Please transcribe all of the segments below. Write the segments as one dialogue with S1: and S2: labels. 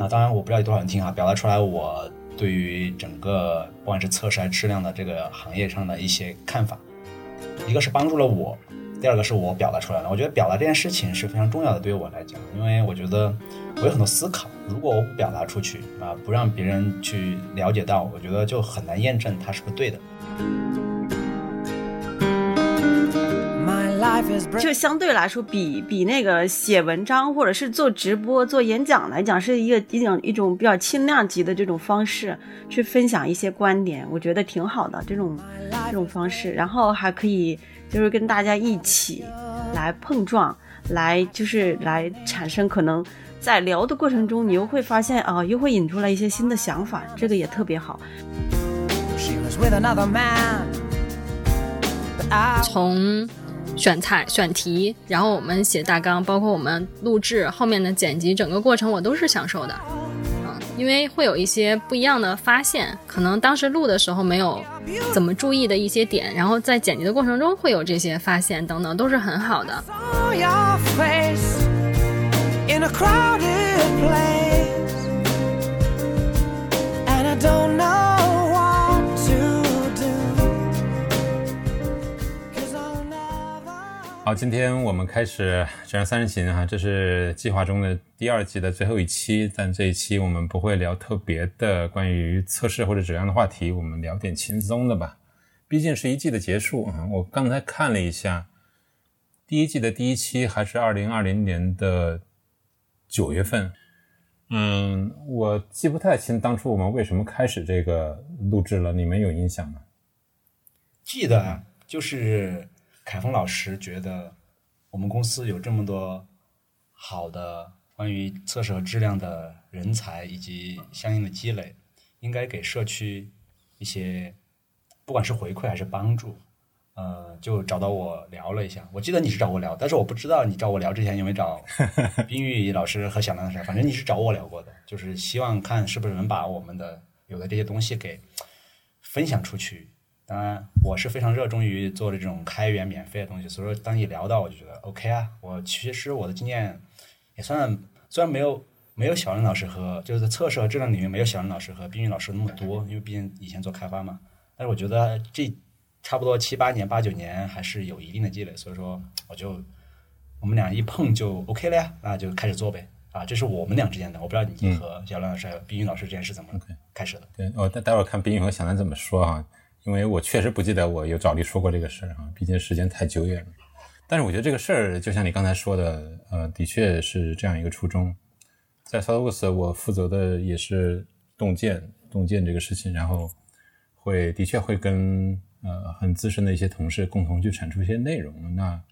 S1: 啊，当然我不知道有多少人听啊，表达出来我对于整个不管是测试还是质量的这个行业上的一些看法。一个是帮助了我，第二个是我表达出来了。我觉得表达这件事情是非常重要的，对于我来讲，因为我觉得我有很多思考，如果我不表达出去啊，不让别人去了解到，我觉得就很难验证它是不是对的。
S2: 就相对来说，比比那个写文章或者是做直播、做演讲来讲，是一个一种一种比较轻量级的这种方式去分享一些观点，我觉得挺好的这种这种方式。然后还可以就是跟大家一起来碰撞，来就是来产生可能在聊的过程中，你又会发现啊，又会引出来一些新的想法，这个也特别好。
S3: 从选材、选题，然后我们写大纲，包括我们录制后面的剪辑，整个过程我都是享受的，嗯，因为会有一些不一样的发现，可能当时录的时候没有怎么注意的一些点，然后在剪辑的过程中会有这些发现等等，都是很好的。
S4: 好，今天我们开始《这样三人行》哈，这是计划中的第二季的最后一期，但这一期我们不会聊特别的关于测试或者质量的话题，我们聊点轻松的吧。毕竟是一季的结束啊。我刚才看了一下，第一季的第一期还是二零二零年的九月份。嗯，我记不太清当初我们为什么开始这个录制了，你们有印象吗？
S1: 记得就是。凯峰老师觉得，我们公司有这么多好的关于测试和质量的人才以及相应的积累，应该给社区一些不管是回馈还是帮助。呃，就找到我聊了一下。我记得你是找我聊，但是我不知道你找我聊之前有没有找 冰玉老师和小梁老师。反正你是找我聊过的，就是希望看是不是能把我们的有的这些东西给分享出去。当然，我是非常热衷于做这种开源免费的东西，所以说当你聊到，我就觉得 OK 啊。我其实我的经验也算，虽然没有没有小林老师和就是在测试和质量领域没有小林老师和冰玉老师那么多，因为毕竟以前做开发嘛。但是我觉得这差不多七八年、八九年还是有一定的积累，所以说我就我们俩一碰就 OK 了呀，那就开始做呗。啊，这是我们俩之间的，我不知道你和小林老师、冰玉老师之间是怎么开始的。
S4: 对，我待待会儿看冰玉和小兰怎么说啊。因为我确实不记得我有找你说过这个事儿啊，毕竟时间太久远了。但是我觉得这个事儿就像你刚才说的，呃，的确是这样一个初衷。在 s o u t h w o s 我负责的也是洞见，洞见这个事情，然后会的确会跟呃很资深的一些同事共同去产出一些内容。那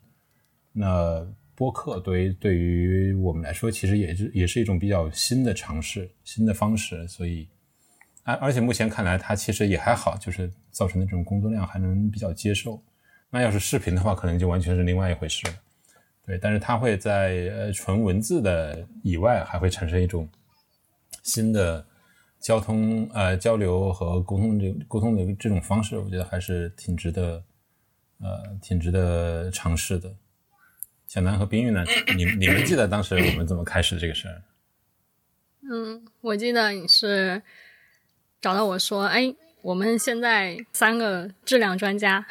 S4: 那播客对于对于我们来说，其实也是也是一种比较新的尝试，新的方式，所以。而而且目前看来，它其实也还好，就是造成的这种工作量还能比较接受。那要是视频的话，可能就完全是另外一回事了。对，但是它会在呃纯文字的以外，还会产生一种新的交通呃交流和沟通这沟通的这种方式，我觉得还是挺值得呃挺值得尝试的。小南和冰玉呢，你你们记得当时我们怎么开始这个事儿？
S3: 嗯，我记得你是。找到我说：“哎，我们现在三个质量专家，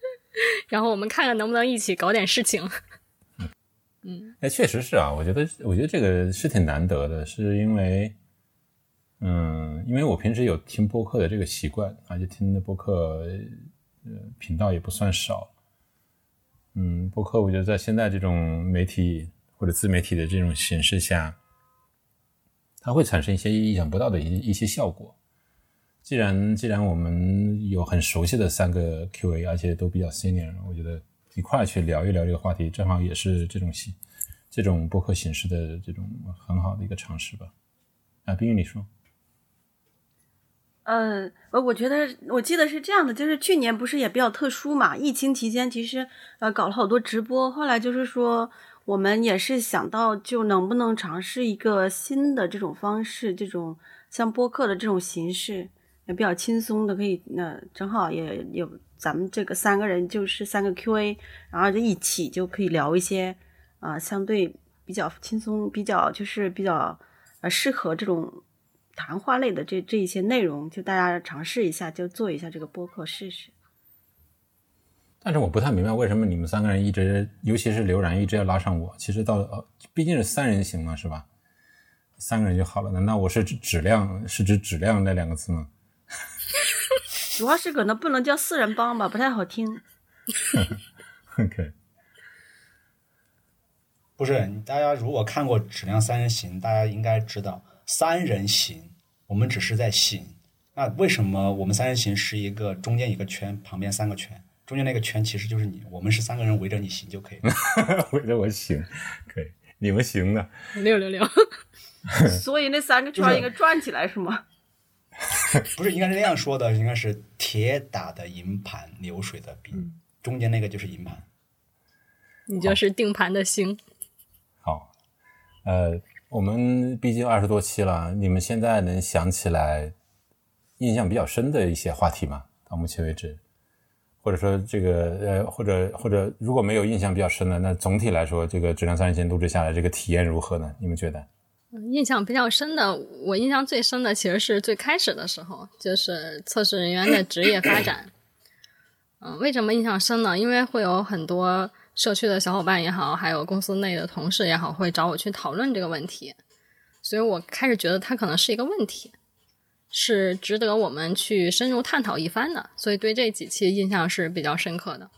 S3: 然后我们看看能不能一起搞点事情。”嗯，
S4: 哎，确实是啊，我觉得，我觉得这个是挺难得的，是因为，嗯，因为我平时有听播客的这个习惯，而且听的播客呃频道也不算少。嗯，播客我觉得在现在这种媒体或者自媒体的这种形式下，它会产生一些意想不到的一一些效果。既然既然我们有很熟悉的三个 Q A，而且都比较 senior，我觉得一块去聊一聊这个话题，正好也是这种形这种播客形式的这种很好的一个尝试吧。啊，冰玉，你说？
S2: 嗯，我我觉得我记得是这样的，就是去年不是也比较特殊嘛，疫情期间其实呃搞了好多直播，后来就是说我们也是想到就能不能尝试一个新的这种方式，这种像播客的这种形式。也比较轻松的，可以那正好也有咱们这个三个人就是三个 Q&A，然后就一起就可以聊一些啊相对比较轻松、比较就是比较呃适合这种谈话类的这这一些内容，就大家尝试一下，就做一下这个播客试试。
S4: 但是我不太明白为什么你们三个人一直，尤其是刘然一直要拉上我。其实到呃，毕竟是三人行嘛，是吧？三个人就好了。难道我是指质量是指质量那两个字吗？
S2: 主要是可能不能叫四人帮吧，不太好听。
S4: OK，
S1: 不是，大家如果看过《质量三人行》，大家应该知道，三人行我们只是在行。那为什么我们三人行是一个中间一个圈，旁边三个圈？中间那个圈其实就是你，我们是三个人围着你行就可以了。
S4: 围着我行，可以，你们行的。
S3: 六六六，
S2: 所以那三个圈应该转起来是吗？
S1: 不是应该是那样说的，应该是铁打的银盘，流水的兵，中间那个就是银盘。
S3: 你就是定盘的星。
S4: 好，呃，我们毕竟二十多期了，你们现在能想起来印象比较深的一些话题吗？到目前为止，或者说这个呃，或者或者如果没有印象比较深的，那总体来说，这个质量三人行录制下来，这个体验如何呢？你们觉得？
S3: 印象比较深的，我印象最深的其实是最开始的时候，就是测试人员的职业发展。嗯，为什么印象深呢？因为会有很多社区的小伙伴也好，还有公司内的同事也好，会找我去讨论这个问题，所以我开始觉得它可能是一个问题，是值得我们去深入探讨一番的，所以对这几期印象是比较深刻的。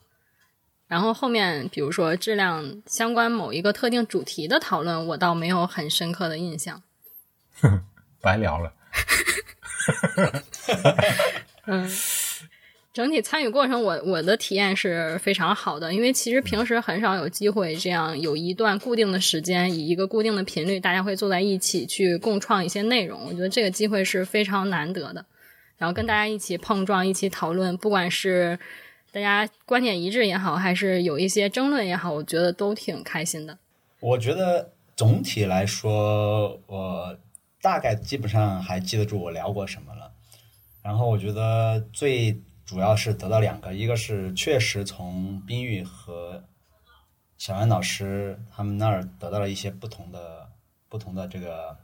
S3: 然后后面，比如说质量相关某一个特定主题的讨论，我倒没有很深刻的印象。
S4: 白聊了。
S3: 嗯，整体参与过程我，我的体验是非常好的，因为其实平时很少有机会这样有一段固定的时间，以一个固定的频率，大家会坐在一起去共创一些内容。我觉得这个机会是非常难得的。然后跟大家一起碰撞，一起讨论，不管是大家观点一致也好，还是有一些争论也好，我觉得都挺开心的。
S1: 我觉得总体来说，我大概基本上还记得住我聊过什么了。然后我觉得最主要是得到两个，一个是确实从冰玉和小安老师他们那儿得到了一些不同的、不同的这个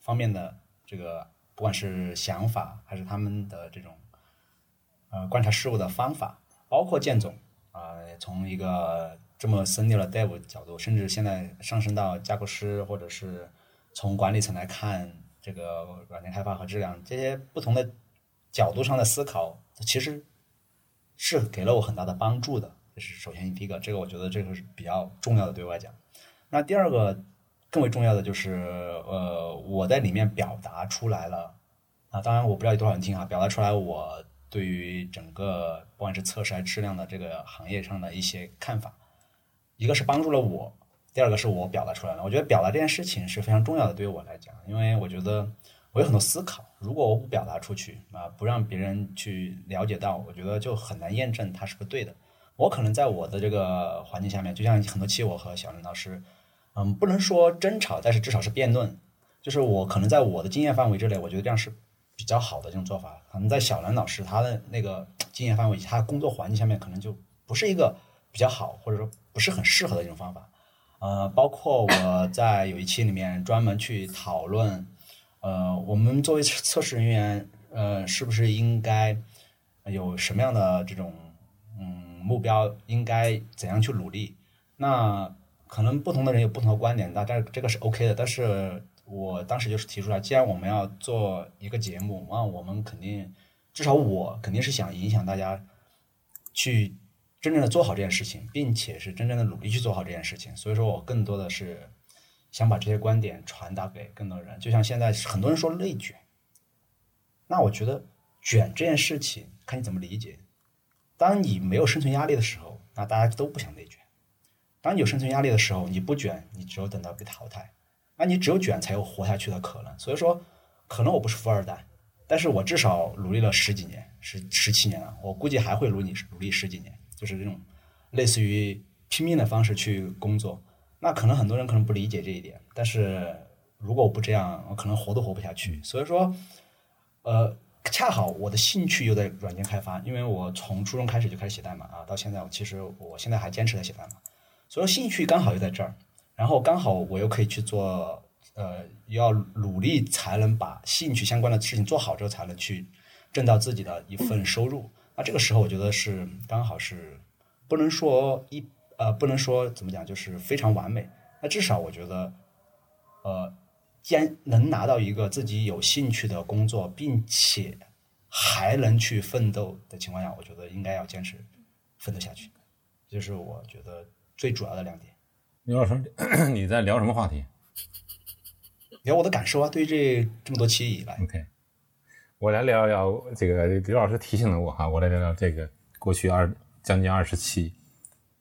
S1: 方面的这个，不管是想法还是他们的这种呃观察事物的方法，包括建总啊、从一个这么深入的 dev 角度，甚至现在上升到架构师，或者是从管理层来看这个软件开发和质量这些不同的角度上的思考，其实是给了我很大的帮助的。这是首先第一个，这个我觉得这个是比较重要的，对我来讲。那第二个更为重要的就是，呃，我在里面表达出来了啊，当然我不知道有多少人听啊，表达出来我对于整个不管是测试还是质量的这个行业上的一些看法，一个是帮助了我，第二个是我表达出来了。我觉得表达这件事情是非常重要的，对于我来讲，因为我觉得我有很多思考，如果我不表达出去啊，不让别人去了解到，我觉得就很难验证它是不对的。我可能在我的这个环境下面，就像很多期我和小林老师，嗯，不能说争吵，但是至少是辩论。就是我可能在我的经验范围之内，我觉得这样是比较好的这种做法。可能在小兰老师他的那个经验范围，他的工作环境下面，可能就不是一个比较好，或者说不是很适合的一种方法。呃，包括我在有一期里面专门去讨论，呃，我们作为测试人员，呃，是不是应该有什么样的这种嗯目标，应该怎样去努力？那可能不同的人有不同的观点，那这这个是 OK 的。但是我当时就是提出来，既然我们要做一个节目，那我们肯定至少我肯定是想影响大家去真正的做好这件事情，并且是真正的努力去做好这件事情。所以说我更多的是想把这些观点传达给更多人。就像现在很多人说内卷，那我觉得卷这件事情看你怎么理解。当你没有生存压力的时候，那大家都不想内卷。当你有生存压力的时候，你不卷，你只有等到被淘汰。那你只有卷才有活下去的可能。所以说，可能我不是富二代，但是我至少努力了十几年，十十七年了。我估计还会努力努力十几年，就是这种类似于拼命的方式去工作。那可能很多人可能不理解这一点，但是如果我不这样，我可能活都活不下去。所以说，呃，恰好我的兴趣又在软件开发，因为我从初中开始就开始写代码啊，到现在我其实我现在还坚持在写代码，所以说兴趣刚好又在这儿，然后刚好我又可以去做呃要努力才能把兴趣相关的事情做好之后，才能去挣到自己的一份收入。那这个时候，我觉得是刚好是不能说一呃不能说怎么讲，就是非常完美。那至少我觉得，呃，既然能拿到一个自己有兴趣的工作，并且还能去奋斗的情况下，我觉得应该要坚持奋斗下去，这是我觉得最主要的两点。
S4: 刘老师，你在聊什么话题
S1: 聊我的感受啊，对于这这么多期以来
S4: ，？OK，我来聊聊这个。刘老师提醒了我哈，我来聊聊这个过去二将近二十期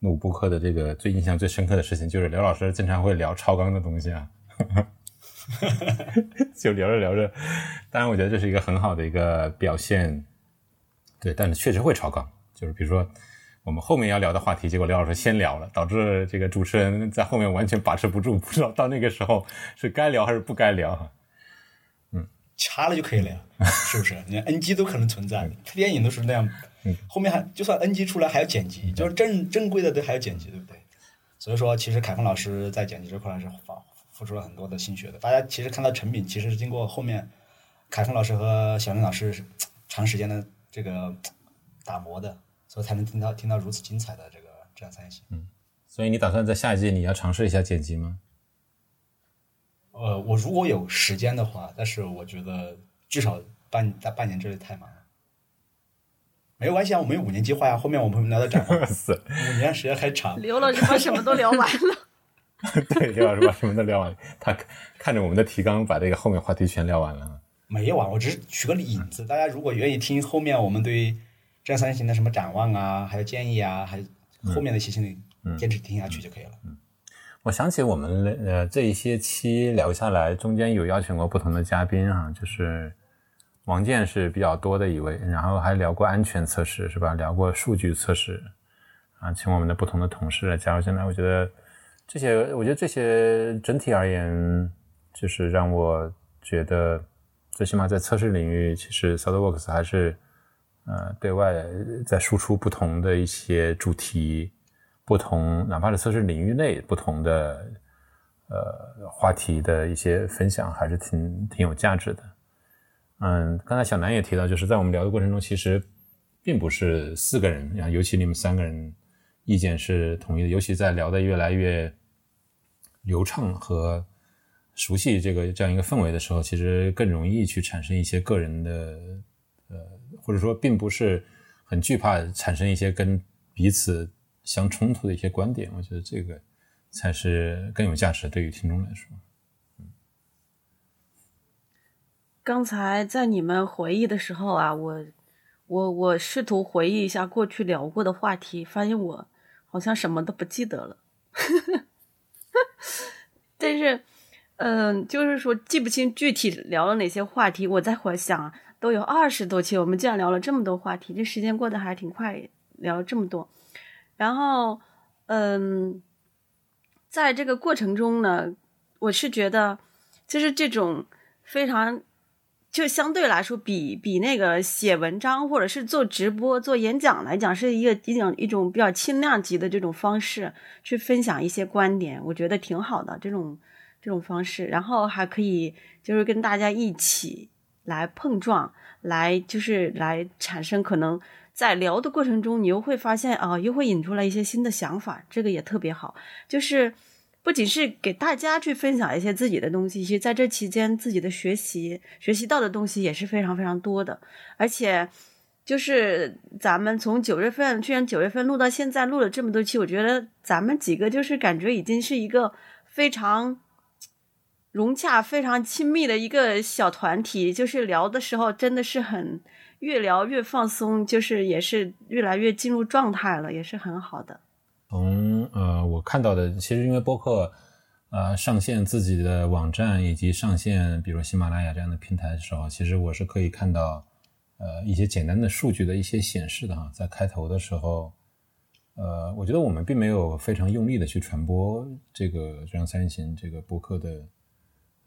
S4: 录播课的这个最印象最深刻的事情，就是刘老师经常会聊超纲的东西啊。就聊着聊着，当然我觉得这是一个很好的一个表现，对，但是确实会超纲，就是比如说我们后面要聊的话题，结果刘老师先聊了，导致这个主持人在后面完全把持不住，不知道到那个时候是该聊还是不该聊哈。
S1: 掐了就可以了呀，是不是？你看 NG 都可能存在，拍电影都是那样，后面还就算 NG 出来还要剪辑，就是正正规的都还要剪辑，对不对？所以说，其实凯峰老师在剪辑这块是付付出了很多的心血的。大家其实看到成品，其实是经过后面凯峰老师和小林老师长时间的这个打磨的，所以才能听到听到如此精彩的这个这样三行。
S4: 所以你打算在下一季你要尝试一下剪辑吗？
S1: 呃，我如果有时间的话，但是我觉得至少半在半年之内太忙了。没有关系啊，我们有五年计划呀、后面我们会聊到展望。
S4: 是，
S1: 五年时间还长，
S2: 刘老师把什么都聊完了。
S4: 对，刘老师把什么都聊完，他看着我们的提纲，把这个后面话题全聊完了。
S1: 没有啊，我只是举个引子。大家如果愿意听后面我们对于这样三型的什么展望啊，还有建议啊，还有后面的一些心理，坚持听下去就可以了。
S4: 嗯我想起我们呃这一些期聊下来，中间有邀请过不同的嘉宾啊、就是王健是比较多的一位，然后还聊过安全测试是吧？聊过数据测试啊，请我们的不同的同事来加入进来。我觉得这些，我觉得这些整体而言，就是让我觉得最起码在测试领域，其实 SolidWorks 还是呃对外在输出不同的一些主题。不同，哪怕是测试领域内不同的呃话题的一些分享，还是挺挺有价值的。嗯，刚才小南也提到，就是在我们聊的过程中，其实并不是四个人，尤其你们三个人意见是统一的，尤其在聊的越来越流畅和熟悉这个这样一个氛围的时候，其实更容易去产生一些个人的呃，或者说并不是很惧怕产生一些跟彼此。相冲突的一些观点，我觉得这个才是更有价值，对于听众来说。
S2: 刚才在你们回忆的时候啊，我我我试图回忆一下过去聊过的话题，发现我好像什么都不记得了。但是，嗯、就是说记不清具体聊了哪些话题。我在回想，都有二十多期，我们竟然聊了这么多话题，这时间过得还挺快，聊了这么多。然后，嗯，在这个过程中呢，我是觉得，就是这种非常，就相对来说比比那个写文章或者是做直播、做演讲来讲，是一个一种一种比较轻量级的这种方式去分享一些观点，我觉得挺好的这种这种方式。然后还可以就是跟大家一起来碰撞，来就是来产生可能。在聊的过程中，你又会发现啊，又会引出来一些新的想法，这个也特别好。就是不仅是给大家去分享一些自己的东西，其实在这期间自己的学习学习到的东西也是非常非常多的。而且就是咱们从九月份去年九月份录到现在，录了这么多期，我觉得咱们几个就是感觉已经是一个非常融洽、非常亲密的一个小团体。就是聊的时候真的是很。越聊越放松，就是也是越来越进入状态了，也是很好的。
S4: 从呃我看到的，其实因为播客呃上线自己的网站以及上线比如喜马拉雅这样的平台的时候，其实我是可以看到呃一些简单的数据的一些显示的哈。在开头的时候，呃，我觉得我们并没有非常用力的去传播这个这样三人行这个播客的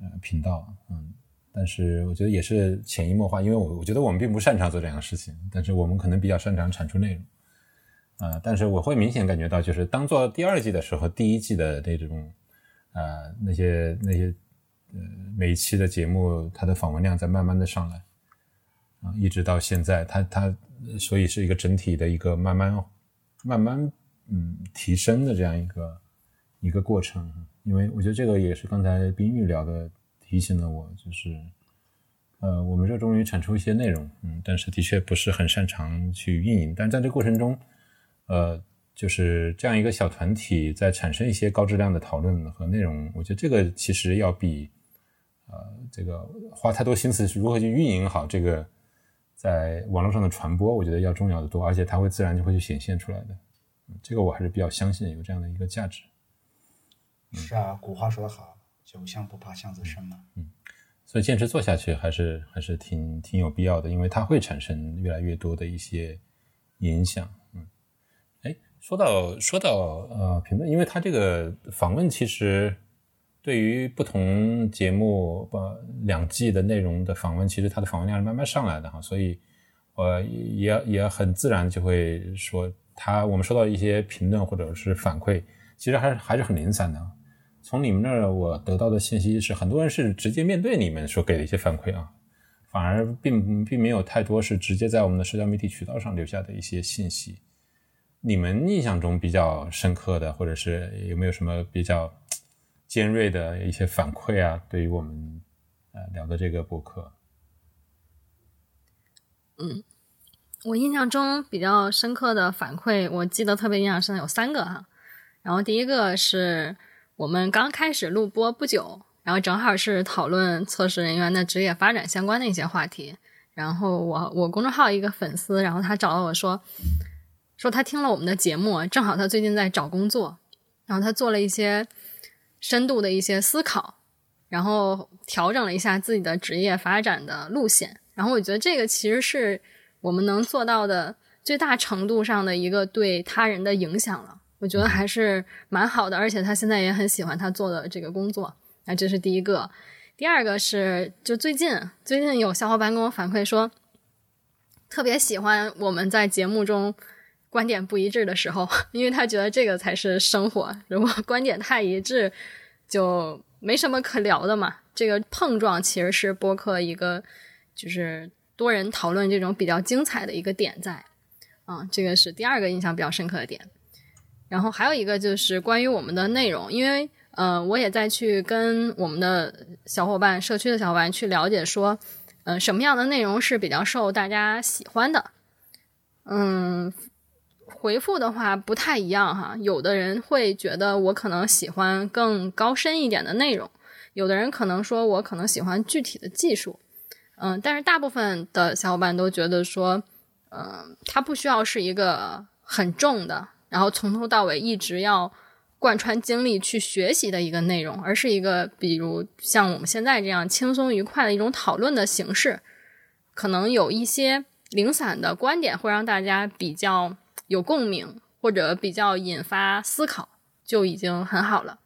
S4: 呃频道，嗯。但是我觉得也是潜移默化，因为我我觉得我们并不擅长做这样的事情，但是我们可能比较擅长产出内容，啊、但是我会明显感觉到，就是当做第二季的时候，第一季的那种，呃，那些那些呃每一期的节目它的访问量在慢慢的上来啊，一直到现在，它它所以是一个整体的一个慢慢慢慢嗯提升的这样一个一个过程。因为我觉得这个也是刚才冰玉聊的，提醒了我，就是呃我们热衷于产出一些内容，嗯，但是的确不是很擅长去运营，但在这过程中，呃。就是这样一个小团体在产生一些高质量的讨论和内容，我觉得这个其实要比呃这个花太多心思是如何去运营好这个在网络上的传播，我觉得要重要的多，而且它会自然就会去显现出来的。这个我还是比较相信有这样的一个价值。
S1: 是啊，古话说得好，“酒香不怕巷子深”嘛。
S4: 嗯，所以坚持做下去还是还是挺挺有必要的，因为它会产生越来越多的一些影响。嗯，哎说到说到呃评论，因为它这个访问其实对于不同节目呃两季的内容的访问，其实它的访问量是慢慢上来的哈，所以呃也也很自然就会说他我们收到一些评论或者是反馈，其实还是还是很零散的。从你们那儿我得到的信息是，很多人是直接面对你们所给的一些反馈啊，反而并并没有太多是直接在我们的社交媒体渠道上留下的一些信息。你们印象中比较深刻的，或者是有没有什么比较尖锐的一些反馈啊？对于我们呃聊的这个博客，
S3: 嗯，我印象中比较深刻的反馈，我记得特别印象深的有三个哈。然后第一个是我们刚开始录播不久，然后正好是讨论测试人员的职业发展相关的一些话题。然后我我公众号一个粉丝，然后他找到我说。说他听了我们的节目，正好他最近在找工作，然后他做了一些深度的一些思考，然后调整了一下自己的职业发展的路线。然后我觉得这个其实是我们能做到的最大程度上的一个对他人的影响了。我觉得还是蛮好的，而且他现在也很喜欢他做的这个工作。啊这是第一个，第二个是就最近最近有小伙伴跟我反馈说，特别喜欢我们在节目中。观点不一致的时候，因为他觉得这个才是生活。如果观点太一致，就没什么可聊的嘛。这个碰撞其实是播客一个，就是多人讨论这种比较精彩的一个点在。啊，这个是第二个印象比较深刻的点。然后还有一个就是关于我们的内容，因为呃，我也在去跟我们的小伙伴、社区的小伙伴去了解，说，嗯，什么样的内容是比较受大家喜欢的，嗯。回复的话不太一样哈，有的人会觉得我可能喜欢更高深一点的内容，有的人可能说我可能喜欢具体的技术，嗯，但是大部分的小伙伴都觉得说，嗯，它不需要是一个很重的，然后从头到尾一直要贯穿精力去学习的一个内容，而是一个比如像我们现在这样轻松愉快的一种讨论的形式，可能有一些零散的观点会让大家比较。有共鸣或者比较引发思考就已经很好了。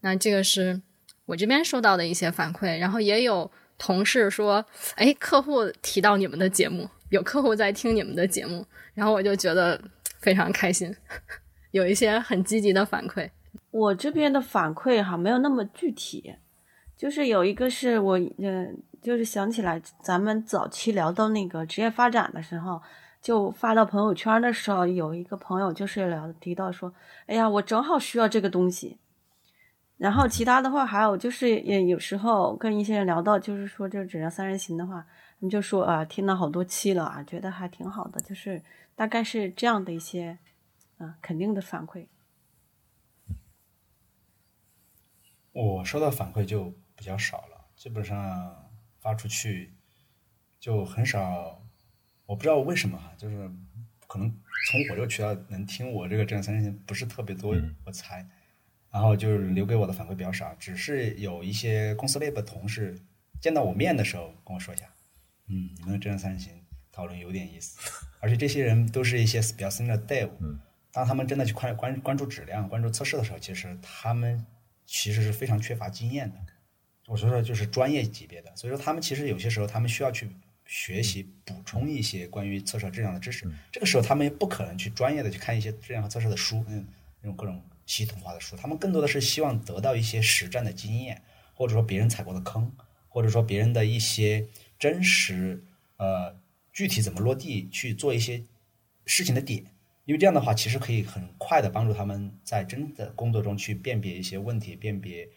S3: 那这个是我这边收到的一些反馈，然后也有同事说：“哎，客户提到你们的节目，有客户在听你们的节目。”然后我就觉得非常开心，有一些很积极的反馈。
S2: 我这边的反馈哈没有那么具体，就是有一个是我嗯，就是想起来咱们早期聊到那个职业发展的时候。就发到朋友圈的时候，有一个朋友就是聊提到说：“哎呀，我正好需要这个东西。”然后其他的话还有就是，也有时候跟一些人聊到，就是说这只要三人行的话，他们就说啊，听了好多期了啊，觉得还挺好的，就是大概是这样的一些啊肯定的反馈。
S1: 我收到反馈就比较少了，基本上发出去就很少。我不知道为什么哈，就是可能从我这个渠道能听我这个正三人行不是特别多，我猜，然后就是留给我的反馈比较少，只是有一些公司内部同事见到我面的时候跟我说一下，嗯，你们的正三人行讨论有点意思，而且这些人都是一些比较 senior 的 dev，当他们真的去关关关注质量、关注测试的时候，其实他们其实是非常缺乏经验的，我说的就是专业级别的，所以说他们其实有些时候他们需要去。学习补充一些关于测试质量的知识，这个时候他们也不可能去专业的去看一些质量和测试的书，嗯，那种各种系统化的书，他们更多的是希望得到一些实战的经验，或者说别人踩过的坑，或者说别人的一些真实呃具体怎么落地去做一些事情的点，因为这样的话其实可以很快的帮助他们在真的工作中去辨别一些问题，辨别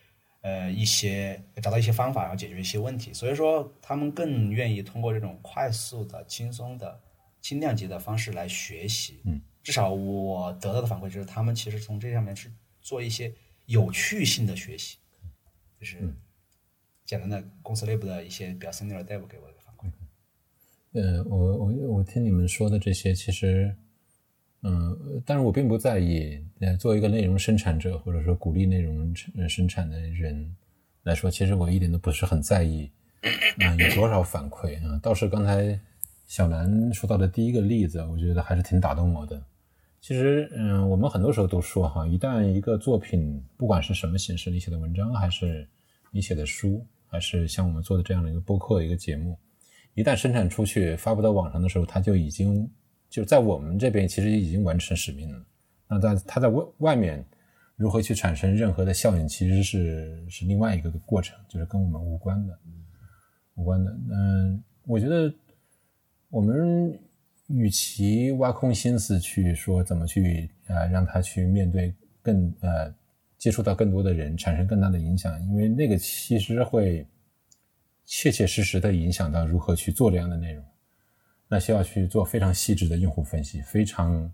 S1: 呃一些找到一些方法，然后解决一些问题。所以说他们更愿意通过这种快速的、轻松的、轻量级的方式来学习。
S4: 嗯，
S1: 至少我得到的反馈就是，他们其实从这上面是做一些有趣性的学习，就是简单的公司内部的一些比较 senior 的 dev 给我的反馈。
S4: 呃，我我我听你们说的这些，其实，嗯、但是我并不在意。呃，作为一个内容生产者，或者说鼓励内容生产的人来说，其实我一点都不是很在意，啊、有多少反馈啊、倒是刚才小兰说到的第一个例子，我觉得还是挺打动我的。其实，嗯，我们很多时候都说哈，一旦一个作品，不管是什么形式，你写的文章，还是你写的书，还是像我们做的这样的一个播客一个节目，一旦生产出去发布到网上的时候，它就已经就在我们这边其实已经完成使命了。那在它在外外面如何去产生任何的效应，其实是是另外一个过程，就是跟我们无关的，无关的。嗯，我觉得我们与其挖空心思去说怎么去呃让他去面对更呃接触到更多的人，产生更大的影响，因为那个其实会切切实实的影响到如何去做这样的内容。那需要去做非常细致的用户分析，非常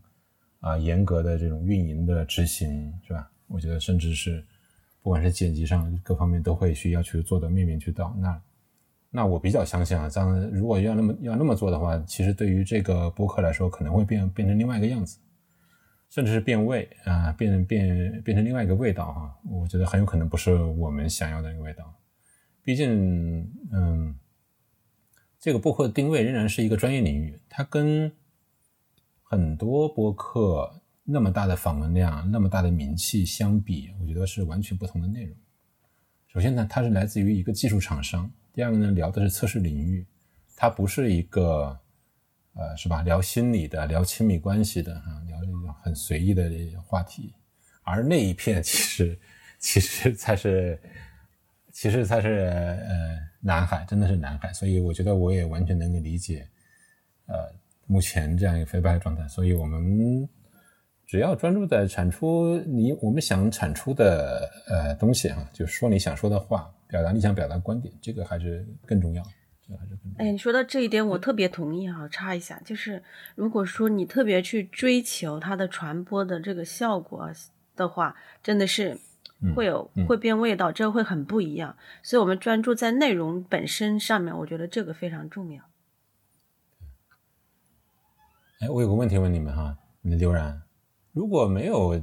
S4: 啊严格的这种运营的执行，是吧？我觉得甚至是不管是剪辑上各方面都会需要去做的面面俱到。那那我比较相信啊，这样如果要那么要那么做的话，其实对于这个播客来说，可能会变变成另外一个样子，甚至是变味啊，变变变成另外一个味道哈、我觉得很有可能不是我们想要的那个味道。毕竟，嗯，这个播客的定位仍然是一个专业领域，它跟很多播客那么大的访问量、那么大的名气相比，我觉得是完全不同的内容。首先呢，它是来自于一个技术厂商；第二个呢，聊的是测试领域，它不是一个呃，是吧？聊心理的、聊亲密关系的哈、聊这种很随意的话题，而那一片其实其实才是其实才是呃南海，真的是南海。所以我觉得我也完全能够理解，呃，目前这样一个非白的状态。所以我们只要专注在产出你我们想产出的呃东西哈、就说你想说的话，表达你想表达观点，这个还是更重要。这个还是更重要。
S2: 哎，你说到这一点，我特别同意哈。插一下，就是如果说你特别去追求它的传播的这个效果的话，真的是会有、会变味道，这会很不一样。所以，我们专注在内容本身上面，我觉得这个非常重要。
S4: 哎，我有个问题问你们哈，你刘然，如果没有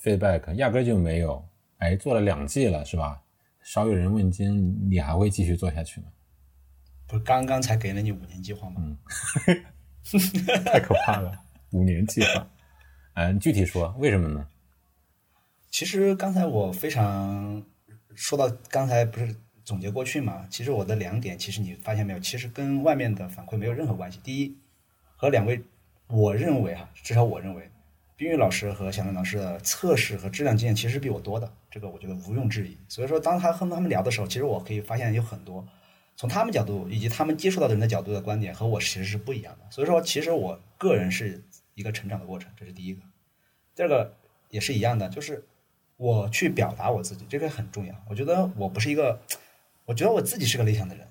S4: feedback，压根就没有，哎，做了两季了是吧？少有人问津，你还会继续做下去吗？
S1: 不是刚刚才给了你五年计划吗？
S4: 太可怕了，五年计划。嗯，具体说为什么呢？
S1: 其实刚才我非常说到刚才不是总结过去嘛，其实我的两点，其实你发现没有，其实跟外面的反馈没有任何关系。第一，和两位，我认为哈，至少我认为，冰玉老师和小南老师的测试和质量经验其实比我多的，这个我觉得毋庸置疑。所以说，当他和他们聊的时候，其实我可以发现有很多从他们角度以及他们接触到的人的角度的观点和我其实是不一样的。所以说，其实我个人是一个成长的过程，这是第一个。第二个也是一样的，就是我去表达我自己，这个很重要。我觉得我不是一个，我觉得我自己是个内向的人，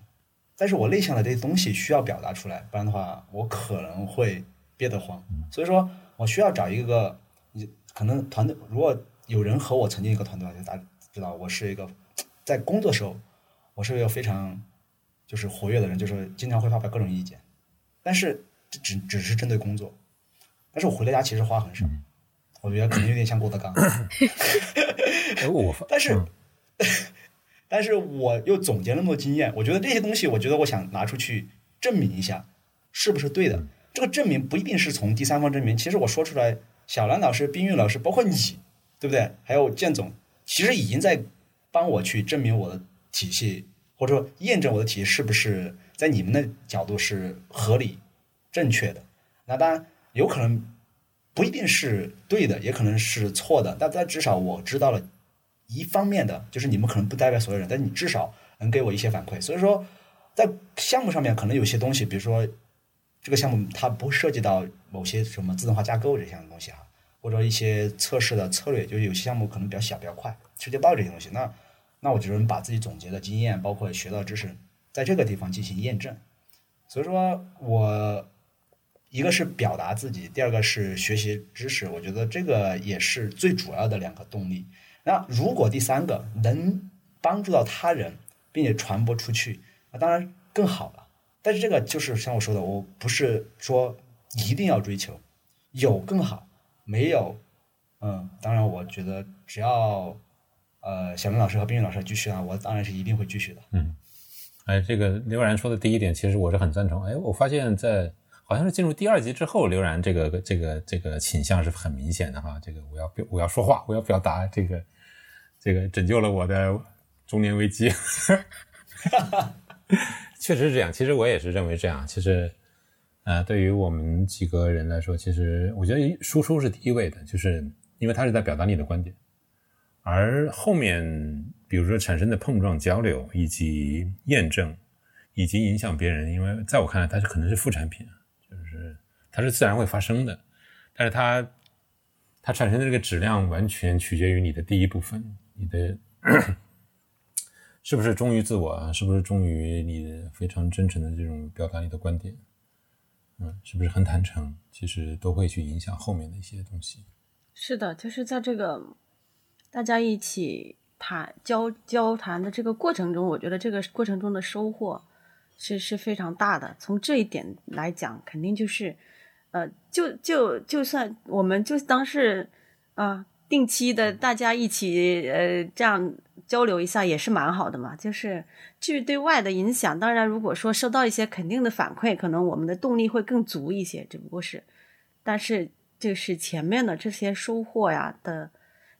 S1: 但是我内向的这些东西需要表达出来，不然的话，我可能会憋得慌。所以说我需要找一个，你可能团队如果有人和我曾经一个团队，就大家知道我是一个在工作时候，我是一个非常就是活跃的人，就是经常会发表各种意见，但是这只只是针对工作，但是我回到家其实话很少。我觉得可能有点像郭德纲，但是，
S4: 嗯
S1: 但是我又总结了那么多经验，我觉得这些东西，我觉得我想拿出去证明一下，是不是对的。这个证明不一定是从第三方证明，其实我说出来，小兰老师、冰玉老师，包括你，对不对？还有建总，其实已经在帮我去证明我的体系，或者说验证我的体系是不是在你们的角度是合理、正确的。那当然有可能不一定是对的，也可能是错的，但但至少我知道了一方面的，就是你们可能不代表所有人，但你至少能给我一些反馈。所以说，在项目上面可能有些东西，比如说这个项目它不涉及到某些什么自动化架构这项东西哈，或者一些测试的策略，就是有些项目可能比较小、比较快，直接报这些东西。那那我就能把自己总结的经验，包括学到知识，在这个地方进行验证。所以说我一个是表达自己，第二个是学习知识，我觉得这个也是最主要的两个动力。那如果第三个能帮助到他人，并且传播出去，那当然更好了。但是这个就是像我说的，我不是说一定要追求有更好，没有，嗯，当然我觉得只要呃小明老师和冰云老师继续啊，我当然是一定会继续的。
S4: 嗯，哎，这个刘然说的第一点，其实我是很赞成。哎，我发现，在好像是进入第二集之后，刘然这个这个这个倾向是很明显的哈。这个我要表我要说话，我要表达这个这个拯救了我的中年危机。确实是这样，其实我也是认为这样。其实，呃，对于我们几个人来说，其实我觉得输出是第一位的，就是因为他是在表达你的观点，而后面比如说产生的碰撞、交流以及验证，以及影响别人，因为在我看来，它是可能是副产品，就是它是自然会发生的，但是它它产生的这个质量完全取决于你的第一部分，你的。是不是忠于自我啊？是不是忠于你非常真诚的这种表达你的观点？嗯，是不是很坦诚？其实都会去影响后面的一些东西。
S2: 是的，就是在这个大家一起谈交交谈的这个过程中，我觉得这个过程中的收获是是非常大的。从这一点来讲，肯定就是呃，就就就算我们就当是啊，定期的大家一起呃这样。交流一下也是蛮好的嘛，就是至于对外的影响，当然如果说收到一些肯定的反馈，可能我们的动力会更足一些。只不过是，但是就是前面的这些收获呀的，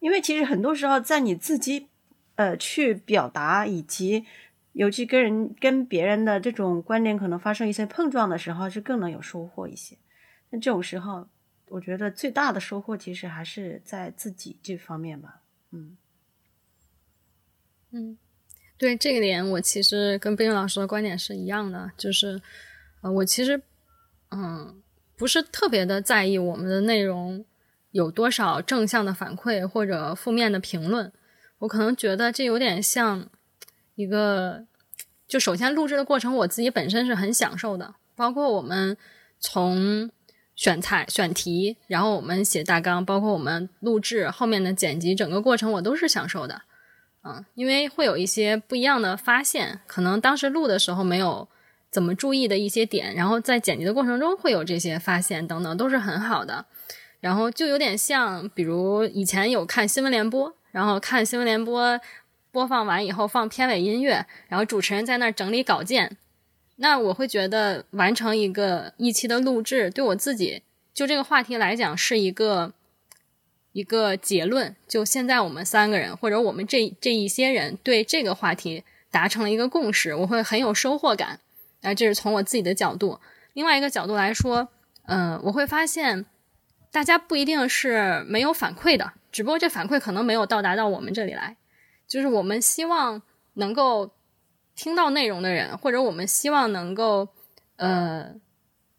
S2: 因为其实很多时候在你自己呃去表达，以及尤其跟人跟别人的这种观点可能发生一些碰撞的时候，是更能有收获一些。那这种时候，我觉得最大的收获其实还是在自己这方面吧，嗯。
S3: 嗯，对这个点，我其实跟冰冰老师的观点是一样的，就是，呃，我其实，嗯，不是特别的在意我们的内容有多少正向的反馈或者负面的评论，我可能觉得这有点像一个，就首先录制的过程，我自己本身是很享受的，包括我们从选材、选题，然后我们写大纲，包括我们录制后面的剪辑，整个过程我都是享受的。嗯，因为会有一些不一样的发现，可能当时录的时候没有怎么注意的一些点，然后在剪辑的过程中会有这些发现等等，都是很好的。然后就有点像，比如以前有看新闻联播，然后看新闻联播播放完以后放片尾音乐，然后主持人在那儿整理稿件，那我会觉得完成一个一期的录制，对我自己就这个话题来讲是一个。一个结论，就现在我们三个人或者我们这这一些人对这个话题达成了一个共识，我会很有收获感。啊，这是从我自己的角度。另外一个角度来说，嗯，我会发现大家不一定是没有反馈的，只不过这反馈可能没有到达到我们这里来。就是我们希望能够听到内容的人，或者我们希望能够呃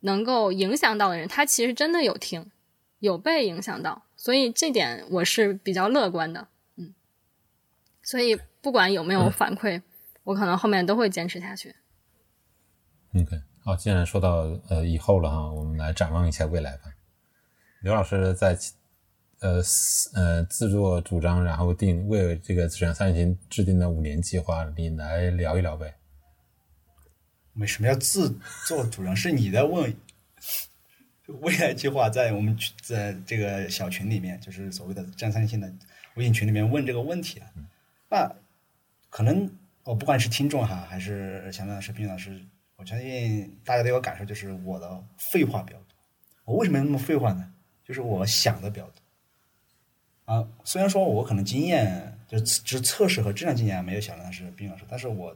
S3: 能够影响到的人，他其实真的有听，有被影响到。所以这点我是比较乐观的，嗯，所以不管有没有反馈，我可能后面都会坚持下去。
S4: OK，好，既然说到呃以后了哈，我们来展望一下未来吧。刘老师在呃呃自作主张，然后定为这个质量三型制定的五年计划，你来聊一聊呗。
S1: 为什么要自作主张？是你在问？未来计划在我们在这个小群里面，就是所谓的占三星的微信群里面问这个问题啊。那可能我不管是听众哈，还是想问的是冰老师，我相信大家都有感受，就是我的废话比较多。我为什么那么废话呢？就是我想的比较多啊。虽然说我可能经验就只测试和质量经验没有小梁老师、冰老师，但是我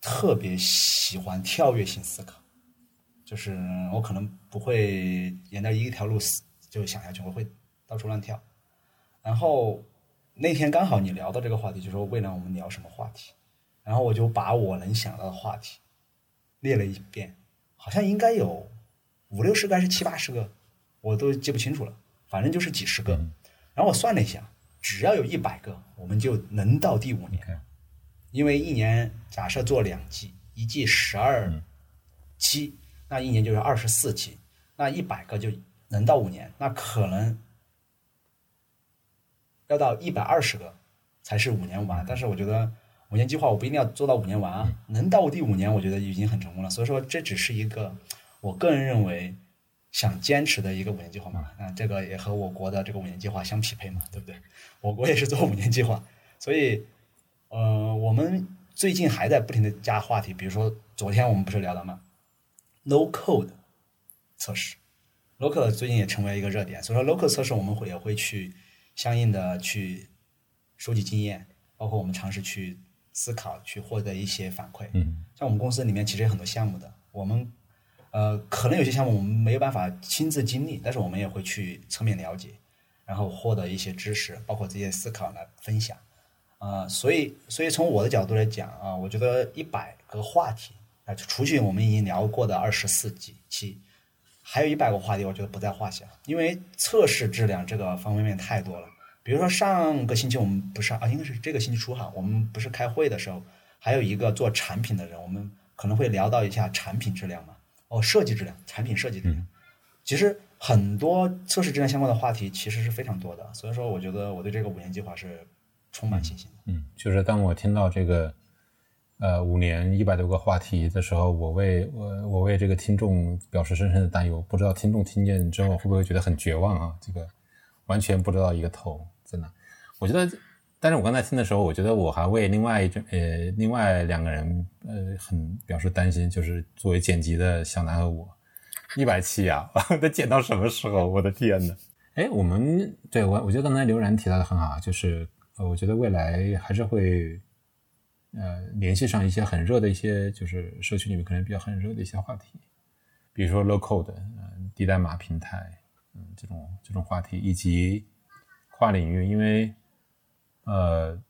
S1: 特别喜欢跳跃性思考。就是我可能不会沿着一条路死就想下去，我会到处乱跳。然后那天刚好你聊到这个话题，就说未来我们聊什么话题，然后我就把我能想到的话题列了一遍，好像应该有五六十个还是七八十个，我都记不清楚了，反正就是几十个。然后我算了一下，只要有一百个，我们就能到第五年。因为一年假设做两季，一季十二期，那一年就是二十四期，那一百个就能到五年，那可能要到一百二十个才是五年完。但是我觉得五年计划我不一定要做到五年完啊，能到第五年，我觉得已经很成功了。所以说这只是一个我个人认为想坚持的一个五年计划嘛。那这个也和我国的这个五年计划相匹配嘛，对不对？我国也是做五年计划，所以呃，我们最近还在不停的加话题，比如说昨天我们不是聊了吗？No code 测试 code 最近也成为一个热点，所以说 code 测试我们会也会去相应的去收集经验，包括我们尝试去思考，去获得一些反馈。
S4: 嗯
S1: 像我们公司里面其实有很多项目的，我们呃可能有些项目我们没有办法亲自经历，但是我们也会去侧面了解，然后获得一些知识，包括这些思考来分享。啊、所以所以从我的角度来讲啊、我觉得一百个话题啊、除去我们已经聊过的二十四几期，还有一百个话题，我觉得不在话下，因为测试质量这个方方面面太多了。比如说上个星期我们不是啊，应该是这个星期初哈，我们不是开会的时候，还有一个做产品的人，我们可能会聊到一下产品质量嘛，哦，设计质量，产品设计质量。其实很多测试质量相关的话题其实是非常多的，所以说我觉得我对这个五年计划是充满信心的。
S4: 嗯，就是当我听到这个呃五年一百多个话题的时候，我为我我为这个听众表示深深的担忧，不知道听众听见之后会不会觉得很绝望啊？这个完全不知道一个头在哪。我觉得，但是我刚才听的时候，我觉得我还为另外一种呃另外两个人呃很表示担心，就是作为剪辑的小南和我，一百七啊，得剪到什么时候？我的天呐！哎，我们对我我觉得刚才刘然提到的很好啊，就是呃，我觉得未来还是会呃联系上一些很热的一些，就是社区里面可能比较很热的一些话题，比如说 low code，嗯、低代码平台，嗯，这种这种话题，以及跨领域，因为呃，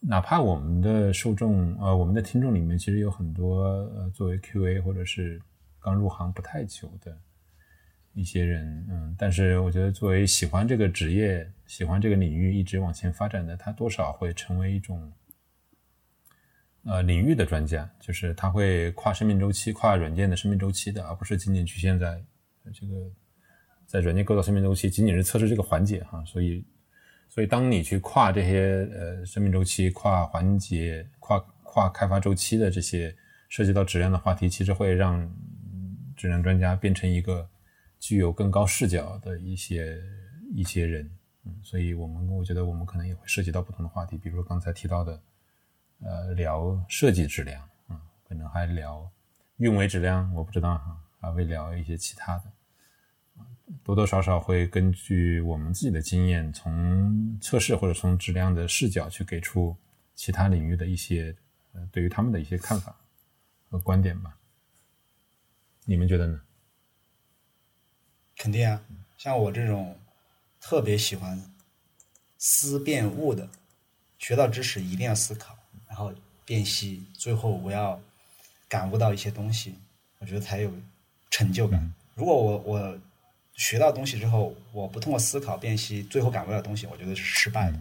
S4: 哪怕我们的受众呃，我们的听众里面其实有很多呃，作为 QA 或者是刚入行不太久的一些人，嗯，但是我觉得作为喜欢这个职业、喜欢这个领域一直往前发展的，他多少会成为一种呃领域的专家，就是他会跨生命周期、跨软件的生命周期的，而不是仅仅局限在这个在软件构造生命周期仅仅是测试这个环节哈。所以，所以当你去跨这些呃生命周期、跨环节、跨跨开发周期的这些涉及到质量的话题，其实会让质量专家变成一个具有更高视角的一些一些人。嗯，所以我们我觉得我们可能也会涉及到不同的话题，比如刚才提到的。呃，聊设计质量，嗯，可能还聊运维质量，我不知道哈，还会聊一些其他的，多多少少会根据我们自己的经验，从测试或者从质量的视角去给出其他领域的一些呃对于他们的一些看法和观点吧。你们觉得呢？
S1: 肯定啊，像我这种特别喜欢思辨悟的，学到知识一定要思考，然后辨析，最后我要感悟到一些东西，我觉得才有成就感。如果我我学到东西之后，我不通过思考辨析，最后感悟到东西，我觉得是失败的。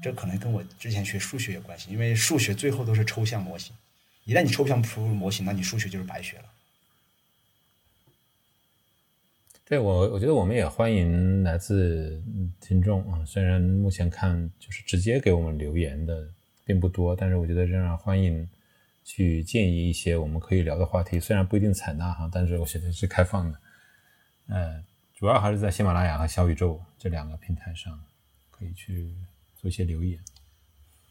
S1: 这可能跟我之前学数学有关系，因为数学最后都是抽象模型，一旦你抽象不出模型，那你数学就是白学了。
S4: 对我，我觉得我们也欢迎来自嗯听众啊，虽然目前看就是直接给我们留言的并不多，但是我觉得仍然欢迎去建议一些我们可以聊的话题，虽然不一定采纳哈，但是我觉得是开放的。呃，主要还是在喜马拉雅和小宇宙这两个平台上可以去做一些留言。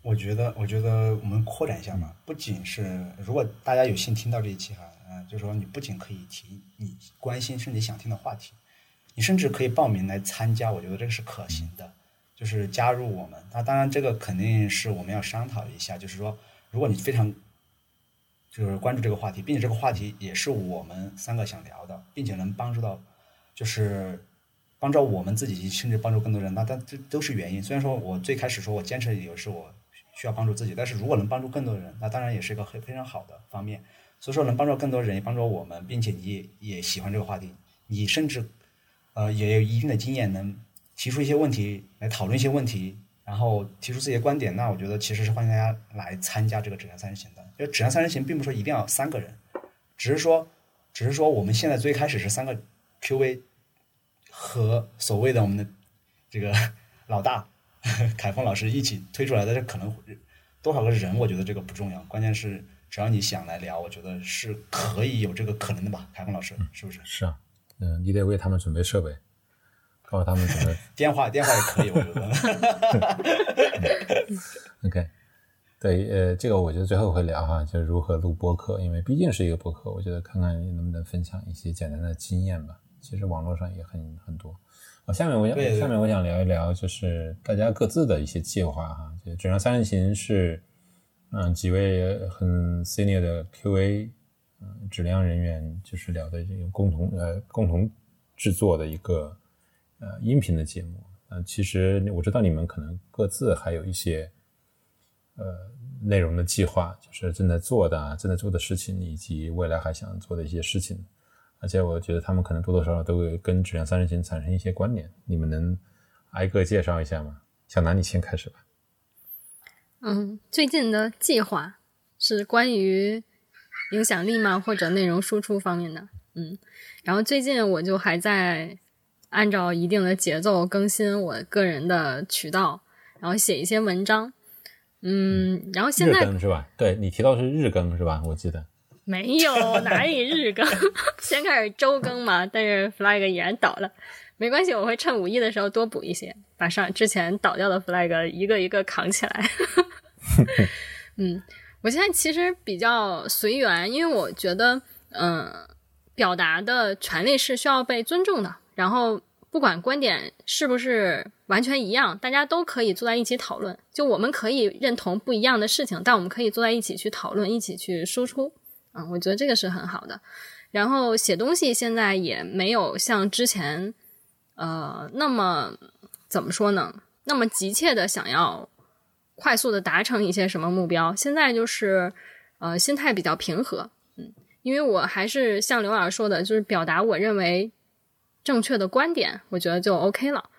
S1: 我觉得，我觉得我们扩展一下嘛，不仅是如果大家有幸听到这一期哈，嗯、就是说你不仅可以提你关心甚至想听的话题，你甚至可以报名来参加，我觉得这个是可行的，就是加入我们。那当然，这个肯定是我们要商讨一下，就是说，如果你非常就是关注这个话题，并且这个话题也是我们三个想聊的，并且能帮助到就是帮助我们自己，甚至帮助更多人，那但这都是原因。虽然说我最开始说我坚持的理由是我需要帮助自己，但是如果能帮助更多人，那当然也是一个很非常好的方面。所以说能帮助更多人，也帮助我们，并且你也也喜欢这个话题，你甚至呃也有一定的经验，能提出一些问题来讨论一些问题，然后提出自己的观点，那我觉得其实是欢迎大家来参加这个质量三人行的。因为质量三人行并不是说一定要三个人，只是说只是说我们现在最开始是三个 QV 和所谓的我们的这个 老大 凯峰老师一起推出来的，这可能多少个人，我觉得这个不重要，关键是。只要你想来聊，我觉得是可以有这个可能的吧，凯峰老师，是不是？
S4: 是啊，嗯，你得为他们准备设备，告诉他们怎么
S1: 电话，电话也可以，我觉得。
S4: OK，对，呃，这个我觉得最后会聊哈，就是如何录播客，因为毕竟是一个播客，我觉得看看能不能分享一些简单的经验吧。其实网络上也很很多。啊，下面我想，下面我想聊一聊，就是大家各自的一些计划哈。就质量三人行是。嗯，几位很 senior 的 QA，嗯，质量人员就是聊的这个共同呃共同制作的一个呃音频的节目。嗯，其实我知道你们可能各自还有一些呃内容的计划，就是正在做的、正在做的事情，以及未来还想做的一些事情。而且我觉得他们可能多多少少都会跟质量三人行产生一些关联。你们能挨个介绍一下吗？小南，你先开始吧。
S3: 嗯，最近的计划是关于影响力吗？或者内容输出方面的？嗯，然后最近我就还在按照一定的节奏更新我个人的渠道，然后写一些文章。嗯，然后现在
S4: 日更是吧？对你提到是日更是吧？我记得
S3: 没有哪里日更，先开始周更嘛，但是 flag 已然倒了。没关系，我会趁五一的时候多补一些，把上之前倒掉的 flag 一个一个扛起来。嗯，我现在其实比较随缘，因为我觉得，嗯，表达的权利是需要被尊重的。然后，不管观点是不是完全一样，大家都可以坐在一起讨论。就我们可以认同不一样的事情，但我们可以坐在一起去讨论，一起去输出。嗯，我觉得这个是很好的。然后写东西现在也没有像之前。呃，那么怎么说呢？那么急切的想要快速的达成一些什么目标？现在就是呃，心态比较平和，嗯，因为我还是像刘老师说的，就是表达我认为正确的观点，我觉得就 OK 了。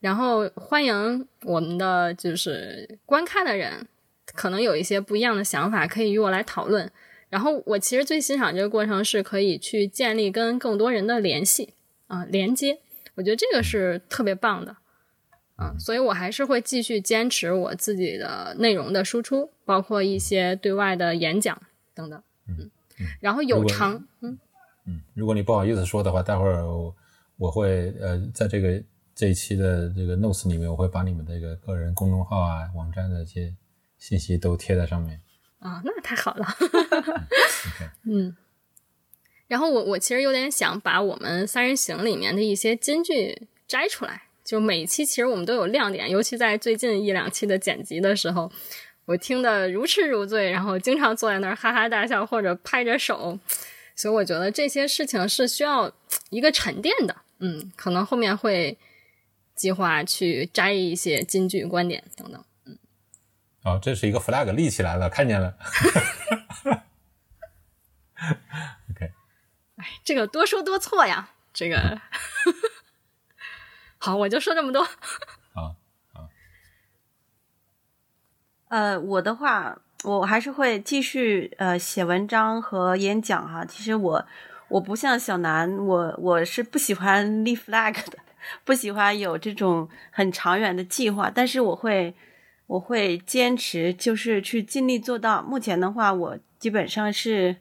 S3: 然后欢迎我们的就是观看的人，可能有一些不一样的想法，可以与我来讨论。然后我其实最欣赏这个过程，是可以去建立跟更多人的联系啊，连接。我觉得这个是特别棒的，嗯，所以我还是会继续坚持我自己的内容的输出，包括一些对外的演讲等等，嗯，然后有偿，
S4: 嗯嗯，如果你不好意思说的话，待会儿我会呃，在这个这一期的这个 notes 里面，我会把你们这个个人公众号啊、网站的一些信息都贴在上面。
S3: 啊，那太好了，嗯。然后我我其实有点想把我们三人行里面的一些金句摘出来，就每一期其实我们都有亮点，尤其在最近一两期的剪辑的时候，我听得如痴如醉，然后经常坐在那儿哈哈大笑或者拍着手，所以我觉得这些事情是需要一个沉淀的，嗯，可能后面会计划去摘一些金句观点等等，嗯，
S4: 哦，这是一个 flag 立起来了，看见了。
S3: OK，哎这个多说多错呀，这个 好，我就说这么多。
S4: 啊啊。
S2: 呃，我的话，我还是会继续呃写文章和演讲哈。其实我我不像小南，我我是不喜欢立 flag 的，不喜欢有这种很长远的计划。但是我会我会坚持，就是去尽力做到。目前的话，我基本上是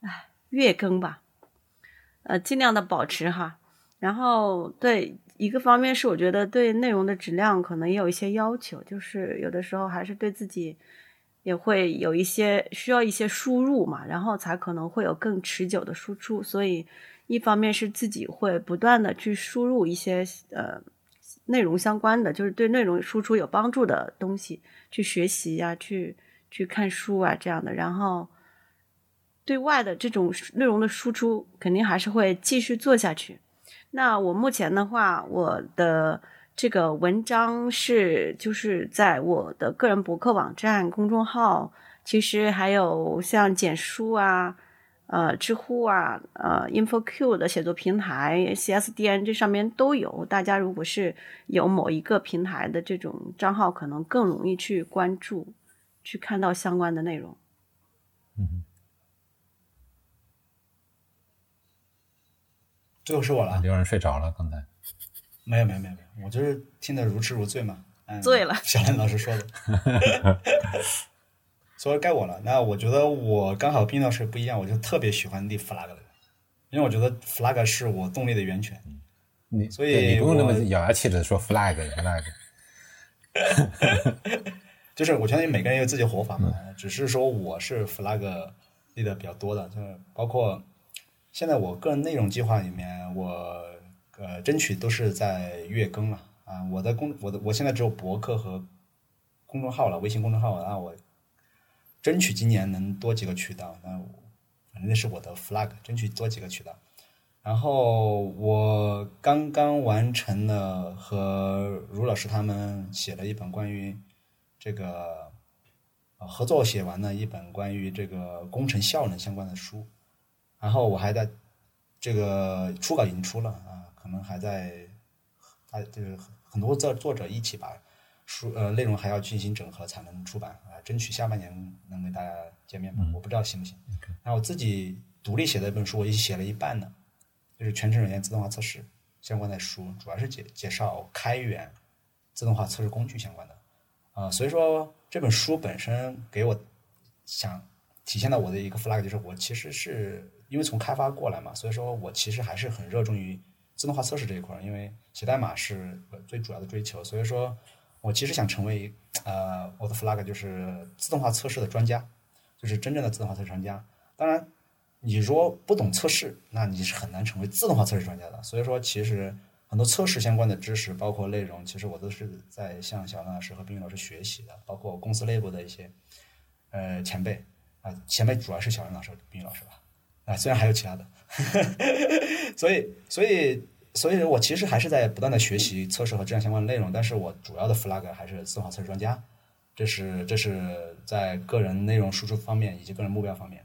S2: 唉月更吧。呃，尽量的保持哈，然后对一个方面是我觉得对内容的质量可能也有一些要求，就是有的时候还是对自己也会有一些需要一些输入嘛，然后才可能会有更持久的输出。所以一方面是自己会不断的去输入一些呃内容相关的，就是对内容输出有帮助的东西去学习呀，去去看书啊这样的，然后。对外的这种内容的输出，肯定还是会继续做下去。那我目前的话，我的这个文章是就是在我的个人博客网站、公众号，其实还有像简书啊。呃，知乎啊，呃，InfoQ 的写作平台，CSDN 这上面都有。大家如果是有某一个平台的这种账号，可能更容易去关注，去看到相关的内容。
S4: 嗯，
S1: 最后是我了，
S4: 有人睡着了，刚才
S1: 没有没有没有没有，我就是听得如痴如醉嘛，嗯、
S2: 醉了。
S1: 小林老师说的。所以该我了。那我觉得我刚好冰老师不一样，我就特别喜欢立 flag 的人，因为我觉得 flag 是我动力的源泉。
S4: 你
S1: 所以
S4: 你不用那么咬牙切齿的说 flag flag。
S1: 就是我相信每个人有自己的活法嘛，只是说我是 flag 立的比较多的，就是包括现在我个人内容计划里面，我呃争取都是在月更了啊。我的公我的我现在只有博客和公众号了，微信公众号，然后我争取今年能多几个渠道，那我反正那是我的 flag，争取多几个渠道。然后我刚刚完成了和卢老师他们写了一本关于这个合作写完了一本关于这个工程效能相关的书，然后我还在这个初稿已经出了啊，可能还在啊就是很很多作作者一起把书呃内容还要进行整合才能出版啊，争取下半年能给大家见面吧，我不知道行不行。然后我自己独立写的一本书，我已经写了一半了。就是全程软件自动化测试相关的书，主要是介介绍开源自动化测试工具相关的，啊、所以说这本书本身给我想体现到我的一个 flag 就是我其实是因为从开发过来嘛，所以说我其实还是很热衷于自动化测试这一块儿，因为写代码是我最主要的追求，所以说我其实想成为呃我的 flag 就是自动化测试的专家，就是真正的自动化测试专家，当然。你如果不懂测试，那你是很难成为自动化测试专家的。所以说，其实很多测试相关的知识，包括内容，其实我都是在向小兰老师和冰雨老师学习的，包括公司内部的一些呃前辈啊、前辈主要是小兰老师、冰雨老师吧，啊、虽然还有其他的，所以，所以，所以我其实还是在不断的学习测试和质量相关的内容，但是我主要的 flag 还是自动化测试专家，这是这是在个人内容输出方面以及个人目标方面，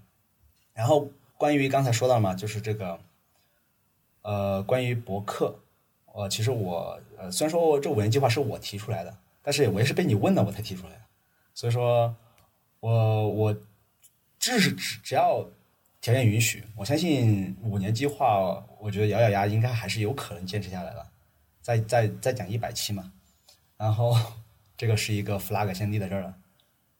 S1: 然后。关于刚才说到嘛，就是这个，呃，关于博客，呃，其实我呃，虽然说这个五年计划是我提出来的，但是我也是被你问了我才提出来的，所以说，我我只是只只要条件允许，我相信五年计划，我觉得咬咬牙应该还是有可能坚持下来的，再再再讲一百期嘛，然后这个是一个 flag 先立在这儿了，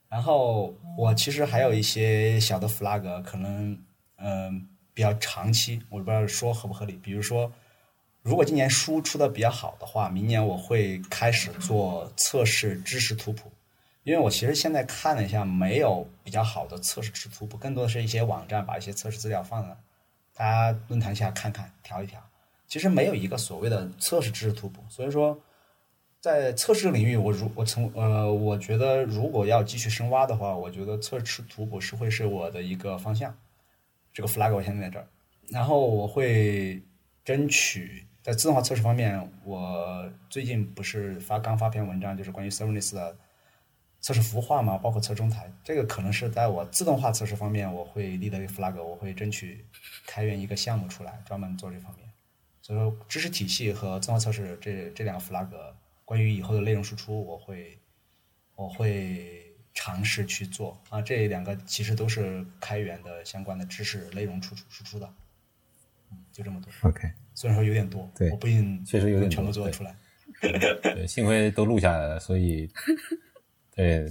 S1: 然后我其实还有一些小的 flag 可能。嗯，比较长期，我不知道说合不合理。比如说，如果今年书出的比较好的话，明年我会开始做测试知识图谱，因为我其实现在看了一下，没有比较好的测试知识图谱，更多的是一些网站把一些测试资料放了，大家论坛下看看，调一调。其实没有一个所谓的测试知识图谱，所以说，在测试领域，我如我从呃，我觉得如果要继续深挖的话，我觉得测试图谱是会是我的一个方向。这个 flag 我现在在这儿，然后我会争取在自动化测试方面，我最近不是发刚发篇文章，就是关于 serverless 的测试服务化嘛，包括测中台，这个可能是在我自动化测试方面我会立的一个 flag，我会争取开源一个项目出来，专门做这方面。所以说，知识体系和自动化测试这这两个 flag，关于以后的内容输出，我会我会。尝试去做啊，这两个其实都是开源的相关的知识内容输出输出的，嗯，就这么多。
S4: OK，
S1: 虽然说有点多，
S4: 对
S1: 我不一定
S4: 确实有点多
S1: 全部做得出来。
S4: 对，幸亏都录下来了，所以对，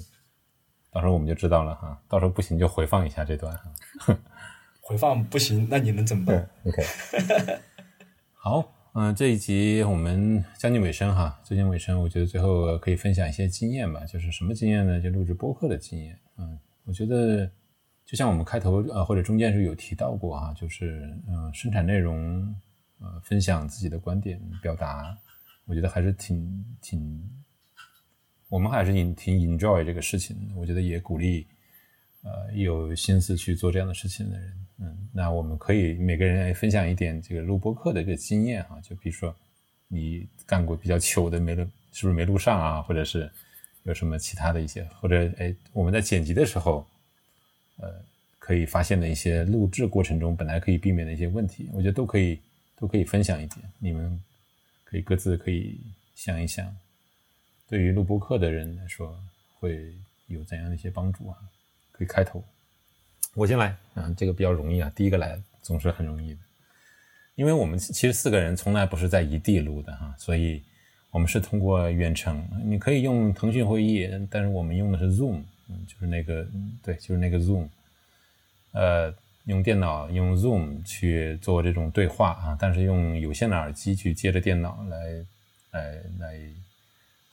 S4: 到时候我们就知道了哈。到时候不行就回放一下这段哈。
S1: 回放不行，那你能怎么办
S4: ？OK，好。嗯、呃，这一集我们将近尾声哈，接近尾声，我觉得最后可以分享一些经验吧。就是什么经验呢？就录制播客的经验。嗯，我觉得就像我们开头呃或者中间时候有提到过哈，就是嗯、呃、生产内容呃分享自己的观点表达，我觉得还是挺挺，我们还是挺挺 enjoy 这个事情。我觉得也鼓励呃有心思去做这样的事情的人。嗯，那我们可以每个人来分享一点这个录播课的一个经验哈，就比如说你干过比较糗的没录，是不是没录上啊？或者是有什么其他的一些，或者哎我们在剪辑的时候，呃可以发现的一些录制过程中本来可以避免的一些问题，我觉得都可以都可以分享一点，你们可以各自可以想一想，对于录播课的人来说会有怎样的一些帮助啊？可以开头。我先来，嗯，这个比较容易啊，第一个来总是很容易的，因为我们其实四个人从来不是在一地录的哈，所以我们是通过远程，你可以用腾讯会议，但是我们用的是 Zoom，嗯，就是那个，对，就是那个 Zoom，呃，用电脑用 Zoom 去做这种对话啊，但是用有线的耳机去接着电脑来，来来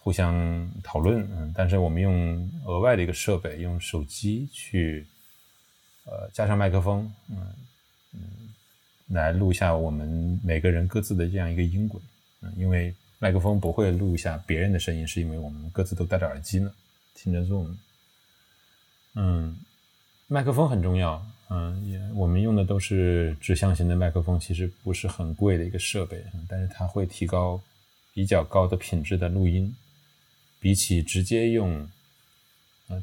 S4: 互相讨论，嗯，但是我们用额外的一个设备，用手机去。呃，加上麦克风，嗯嗯，来录下我们每个人各自的这样一个音轨，嗯，因为麦克风不会录下别人的声音，是因为我们各自都戴着耳机呢，听着做嗯，麦克风很重要，嗯，也我们用的都是指向型的麦克风，其实不是很贵的一个设备，但是它会提高比较高的品质的录音，比起直接用。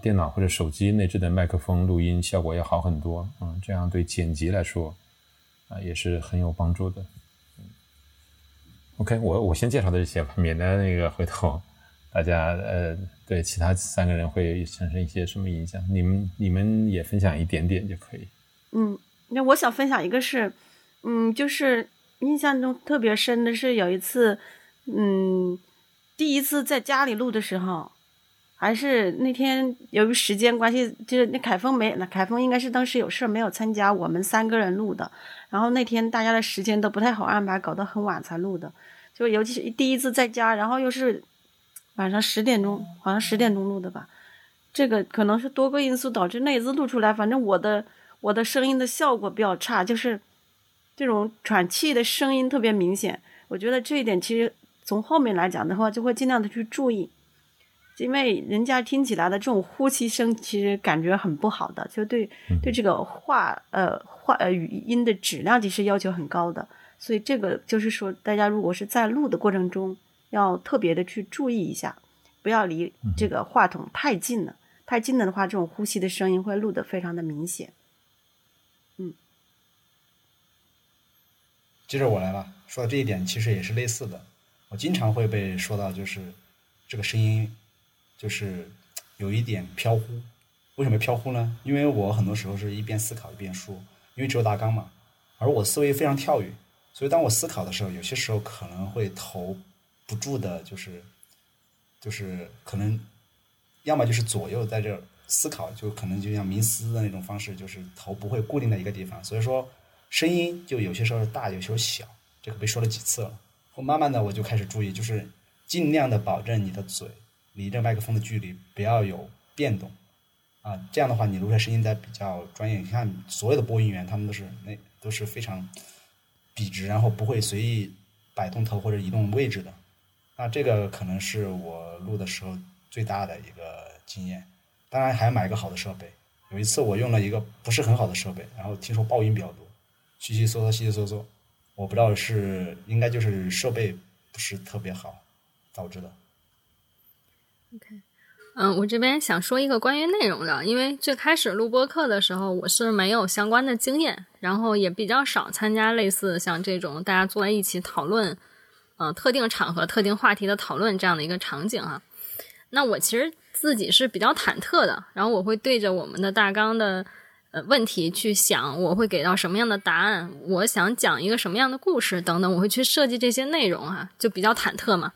S4: 电脑或者手机内置的麦克风录音效果要好很多，嗯，这样对剪辑来说啊也是很有帮助的。OK，我我先介绍的这些吧，免得那个回头 大家呃对其他三个人会产生一些什么影响。你们你们也分享一点点就可以。
S2: 嗯，那我想分享一个是，嗯，就是印象中特别深的是有一次，嗯，第一次在家里录的时候。还是那天由于时间关系，就是那凯峰没，那凯峰应该是当时有事没有参加，我们三个人录的。然后那天大家的时间都不太好安排，搞得很晚才录的。就尤其是第一次在家，然后又是晚上十点钟，好像十点钟录的吧。这个可能是多个因素导致那一次录出来，反正我的我的声音的效果比较差，就是这种喘气的声音特别明显。我觉得这一点其实从后面来讲的话，就会尽量的去注意。因为人家听起来的这种呼吸声，其实感觉很不好的，就对对这个话呃话呃语音的质量其实要求很高的，所以这个就是说，大家如果是在录的过程中，要特别的去注意一下，不要离这个话筒太近了，太近了的话，这种呼吸的声音会录得非常的明显。嗯，
S1: 接着我来吧，说到这一点其实也是类似的，我经常会被说到，就是这个声音。就是有一点飘忽，为什么飘忽呢？因为我很多时候是一边思考一边说，因为只有大纲嘛，而我思维非常跳跃，所以当我思考的时候，有些时候可能会头不住的，就是就是可能要么就是左右在这思考，就可能就像冥思的那种方式，就是头不会固定在一个地方，所以说声音就有些时候大，有些时候小，这个被说了几次了。后慢慢的我就开始注意，就是尽量的保证你的嘴。离这麦克风的距离不要有变动，啊，这样的话你录出来声音在比较专业。你看所有的播音员，他们都是那都是非常笔直，然后不会随意摆动头或者移动位置的。那这个可能是我录的时候最大的一个经验。当然还要买一个好的设备。有一次我用了一个不是很好的设备，然后听说爆音比较多，稀稀嗦嗦，稀稀嗦嗦，我不知道是应该就是设备不是特别好导致的。
S3: OK，嗯，我这边想说一个关于内容的，因为最开始录播课的时候，我是没有相关的经验，然后也比较少参加类似像这种大家坐在一起讨论，呃，特定场合、特定话题的讨论这样的一个场景啊。那我其实自己是比较忐忑的，然后我会对着我们的大纲的问题去想，我会给到什么样的答案，我想讲一个什么样的故事等等，我会去设计这些内容啊，就比较忐忑嘛。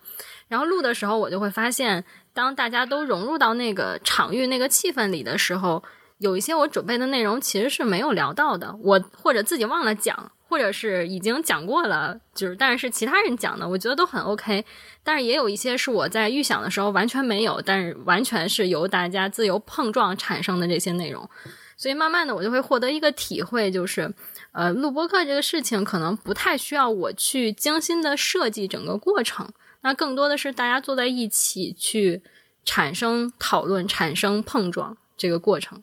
S3: 然后录的时候，我就会发现。当大家都融入到那个场域、那个气氛里的时候，有一些我准备的内容其实是没有聊到的，我或者自己忘了讲，或者是已经讲过了，就是但是其他人讲的，我觉得都很 OK。但是也有一些是我在预想的时候完全没有，但是完全是由大家自由碰撞产生的这些内容。所以慢慢的，我就会获得一个体会，就是呃，录播课这个事情可能不太需要我去精心的设计整个过程。那更多的是大家坐在一起去产生讨论、产生碰撞这个过程。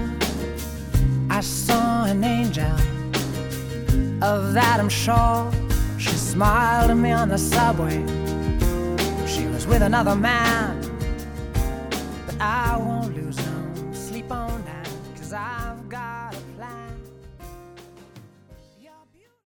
S5: I saw an angel. Of that I'm sure. She smiled at me on the subway. She was with another man. But I won't